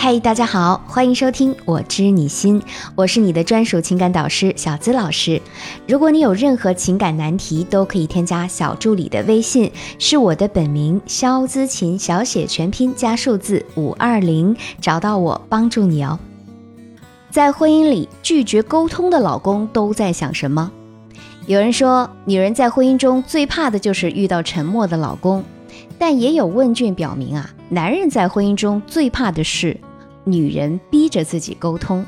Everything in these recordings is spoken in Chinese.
嗨，大家好，欢迎收听《我知你心》，我是你的专属情感导师小资老师。如果你有任何情感难题，都可以添加小助理的微信，是我的本名肖资琴，小写全拼加数字五二零，找到我帮助你哦。在婚姻里拒绝沟通的老公都在想什么？有人说，女人在婚姻中最怕的就是遇到沉默的老公，但也有问卷表明啊，男人在婚姻中最怕的是。女人逼着自己沟通，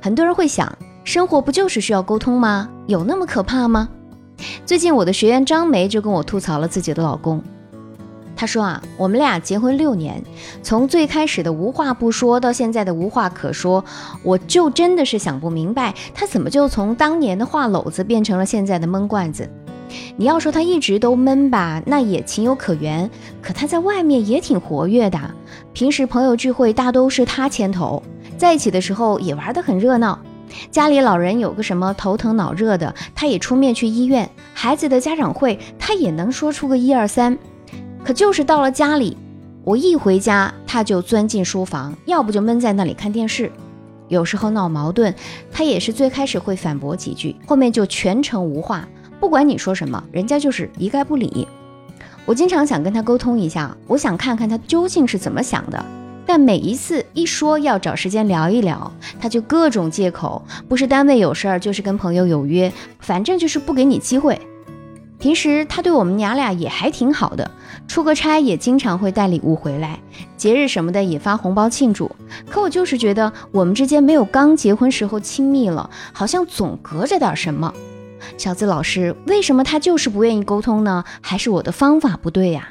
很多人会想，生活不就是需要沟通吗？有那么可怕吗？最近我的学员张梅就跟我吐槽了自己的老公，她说啊，我们俩结婚六年，从最开始的无话不说到现在的无话可说，我就真的是想不明白，他怎么就从当年的话篓子变成了现在的闷罐子。你要说他一直都闷吧，那也情有可原。可他在外面也挺活跃的，平时朋友聚会大都是他牵头，在一起的时候也玩得很热闹。家里老人有个什么头疼脑热的，他也出面去医院。孩子的家长会，他也能说出个一二三。可就是到了家里，我一回家他就钻进书房，要不就闷在那里看电视。有时候闹矛盾，他也是最开始会反驳几句，后面就全程无话。不管你说什么，人家就是一概不理。我经常想跟他沟通一下，我想看看他究竟是怎么想的。但每一次一说要找时间聊一聊，他就各种借口，不是单位有事儿，就是跟朋友有约，反正就是不给你机会。平时他对我们娘俩也还挺好的，出个差也经常会带礼物回来，节日什么的也发红包庆祝。可我就是觉得我们之间没有刚结婚时候亲密了，好像总隔着点什么。小资老师，为什么他就是不愿意沟通呢？还是我的方法不对呀？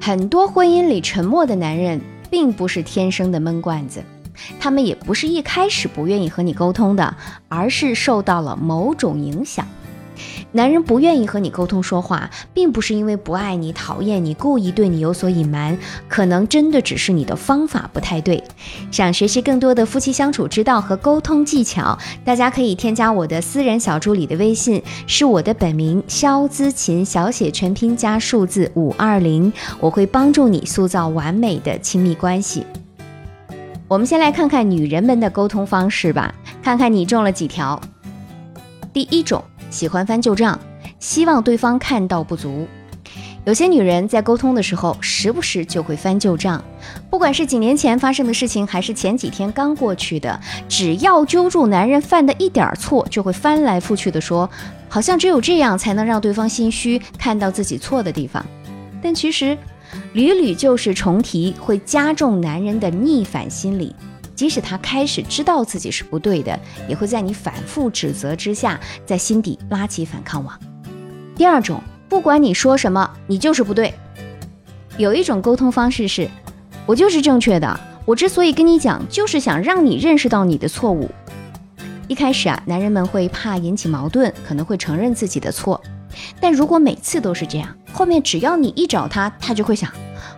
很多婚姻里沉默的男人，并不是天生的闷罐子，他们也不是一开始不愿意和你沟通的，而是受到了某种影响。男人不愿意和你沟通说话，并不是因为不爱你、讨厌你、故意对你有所隐瞒，可能真的只是你的方法不太对。想学习更多的夫妻相处之道和沟通技巧，大家可以添加我的私人小助理的微信，是我的本名肖姿琴，小写全拼加数字五二零，我会帮助你塑造完美的亲密关系。我们先来看看女人们的沟通方式吧，看看你中了几条。第一种。喜欢翻旧账，希望对方看到不足。有些女人在沟通的时候，时不时就会翻旧账，不管是几年前发生的事情，还是前几天刚过去的，只要揪住男人犯的一点错，就会翻来覆去的说，好像只有这样才能让对方心虚，看到自己错的地方。但其实，屡屡旧事重提，会加重男人的逆反心理。即使他开始知道自己是不对的，也会在你反复指责之下，在心底拉起反抗网。第二种，不管你说什么，你就是不对。有一种沟通方式是，我就是正确的。我之所以跟你讲，就是想让你认识到你的错误。一开始啊，男人们会怕引起矛盾，可能会承认自己的错。但如果每次都是这样，后面只要你一找他，他就会想，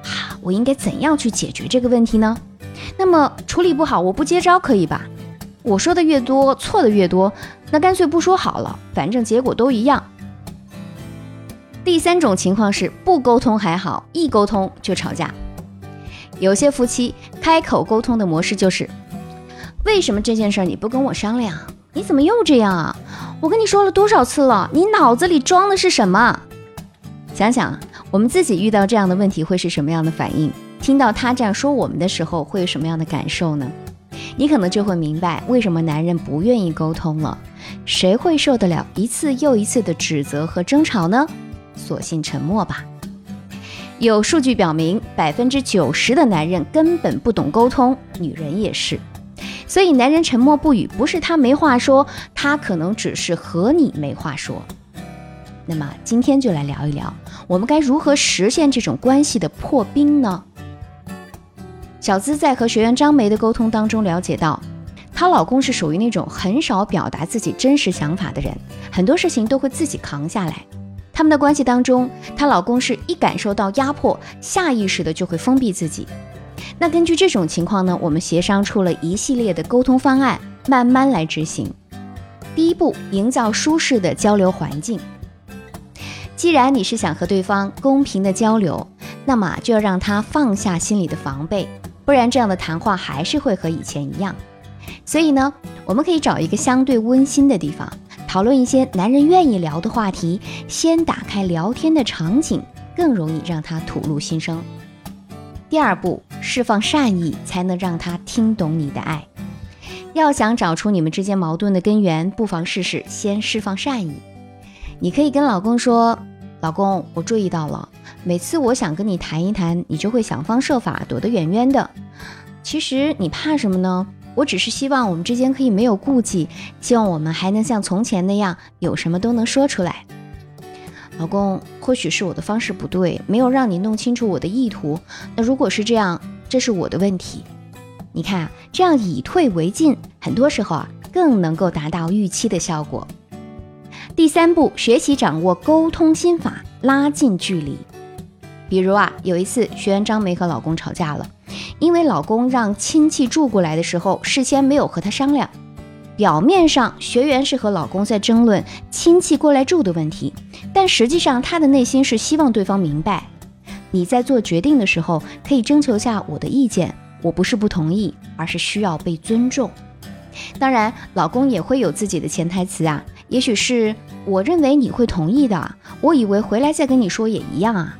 哈，我应该怎样去解决这个问题呢？那么处理不好，我不接招可以吧？我说的越多，错的越多，那干脆不说好了，反正结果都一样。第三种情况是不沟通还好，一沟通就吵架。有些夫妻开口沟通的模式就是：为什么这件事你不跟我商量？你怎么又这样啊？我跟你说了多少次了？你脑子里装的是什么？想想我们自己遇到这样的问题会是什么样的反应？听到他这样说我们的时候，会有什么样的感受呢？你可能就会明白为什么男人不愿意沟通了。谁会受得了一次又一次的指责和争吵呢？索性沉默吧。有数据表明，百分之九十的男人根本不懂沟通，女人也是。所以，男人沉默不语，不是他没话说，他可能只是和你没话说。那么，今天就来聊一聊，我们该如何实现这种关系的破冰呢？小资在和学员张梅的沟通当中了解到，她老公是属于那种很少表达自己真实想法的人，很多事情都会自己扛下来。他们的关系当中，她老公是一感受到压迫，下意识的就会封闭自己。那根据这种情况呢，我们协商出了一系列的沟通方案，慢慢来执行。第一步，营造舒适的交流环境。既然你是想和对方公平的交流。那么就要让他放下心里的防备，不然这样的谈话还是会和以前一样。所以呢，我们可以找一个相对温馨的地方，讨论一些男人愿意聊的话题，先打开聊天的场景，更容易让他吐露心声。第二步，释放善意，才能让他听懂你的爱。要想找出你们之间矛盾的根源，不妨试试先释放善意。你可以跟老公说：“老公，我注意到了，每次我想跟你谈一谈，你就会想方设法躲得远远的。其实你怕什么呢？我只是希望我们之间可以没有顾忌，希望我们还能像从前那样，有什么都能说出来。老公，或许是我的方式不对，没有让你弄清楚我的意图。那如果是这样，这是我的问题。”你看，这样以退为进，很多时候啊，更能够达到预期的效果。第三步，学习掌握沟通心法，拉近距离。比如啊，有一次学员张梅和老公吵架了，因为老公让亲戚住过来的时候，事先没有和他商量。表面上学员是和老公在争论亲戚过来住的问题，但实际上他的内心是希望对方明白，你在做决定的时候，可以征求下我的意见。我不是不同意，而是需要被尊重。当然，老公也会有自己的潜台词啊，也许是我认为你会同意的，我以为回来再跟你说也一样啊。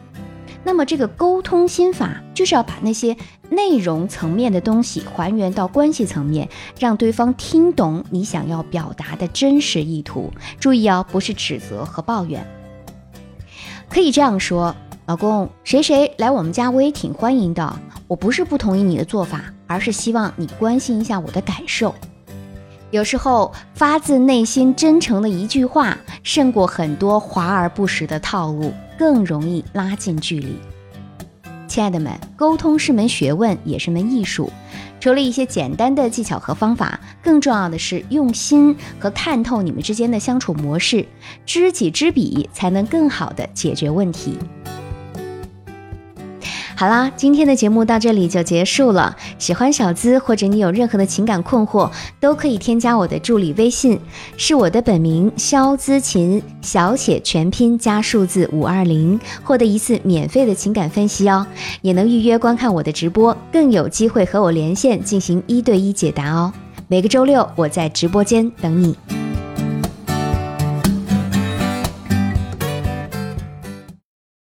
那么，这个沟通心法就是要把那些内容层面的东西还原到关系层面，让对方听懂你想要表达的真实意图。注意哦，不是指责和抱怨。可以这样说，老公，谁谁来我们家，我也挺欢迎的。我不是不同意你的做法，而是希望你关心一下我的感受。有时候发自内心真诚的一句话，胜过很多华而不实的套路，更容易拉近距离。亲爱的们，沟通是门学问，也是门艺术。除了一些简单的技巧和方法，更重要的是用心和看透你们之间的相处模式，知己知彼，才能更好的解决问题。好啦，今天的节目到这里就结束了。喜欢小资或者你有任何的情感困惑，都可以添加我的助理微信，是我的本名肖姿琴，小写全拼加数字五二零，获得一次免费的情感分析哦。也能预约观看我的直播，更有机会和我连线进行一对一解答哦。每个周六我在直播间等你。